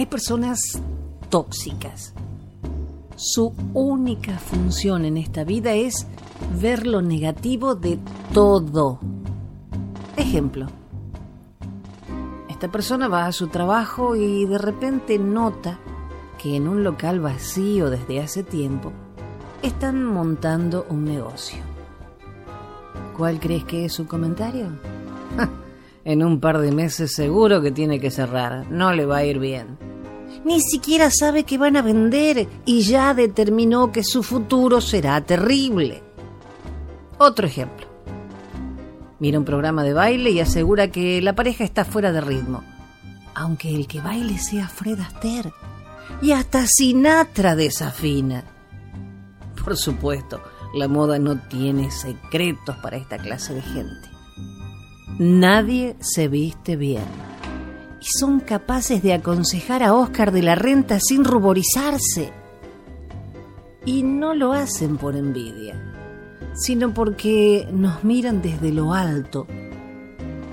Hay personas tóxicas. Su única función en esta vida es ver lo negativo de todo. Ejemplo. Esta persona va a su trabajo y de repente nota que en un local vacío desde hace tiempo están montando un negocio. ¿Cuál crees que es su comentario? en un par de meses seguro que tiene que cerrar, no le va a ir bien. Ni siquiera sabe que van a vender y ya determinó que su futuro será terrible. Otro ejemplo. Mira un programa de baile y asegura que la pareja está fuera de ritmo. Aunque el que baile sea Fred Astaire. Y hasta Sinatra desafina. Por supuesto, la moda no tiene secretos para esta clase de gente. Nadie se viste bien. Y son capaces de aconsejar a Oscar de la Renta sin ruborizarse. Y no lo hacen por envidia, sino porque nos miran desde lo alto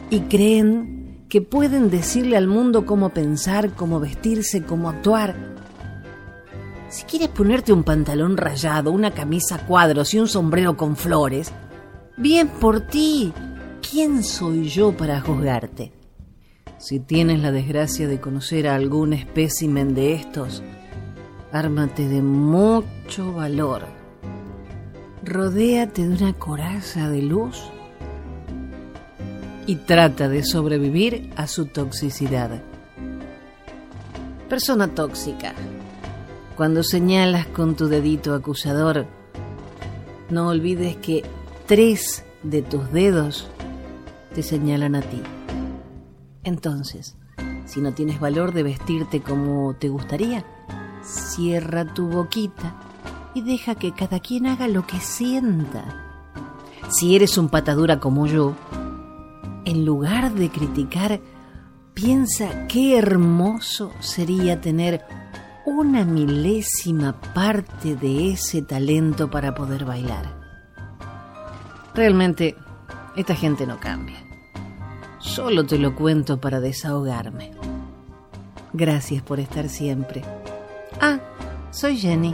y creen que pueden decirle al mundo cómo pensar, cómo vestirse, cómo actuar. Si quieres ponerte un pantalón rayado, una camisa a cuadros y un sombrero con flores, bien por ti, ¿quién soy yo para juzgarte? Si tienes la desgracia de conocer a algún espécimen de estos, ármate de mucho valor. Rodéate de una coraza de luz y trata de sobrevivir a su toxicidad. Persona tóxica. Cuando señalas con tu dedito acusador, no olvides que tres de tus dedos te señalan a ti. Entonces, si no tienes valor de vestirte como te gustaría, cierra tu boquita y deja que cada quien haga lo que sienta. Si eres un patadura como yo, en lugar de criticar, piensa qué hermoso sería tener una milésima parte de ese talento para poder bailar. Realmente, esta gente no cambia. Solo te lo cuento para desahogarme. Gracias por estar siempre. Ah, soy Jenny.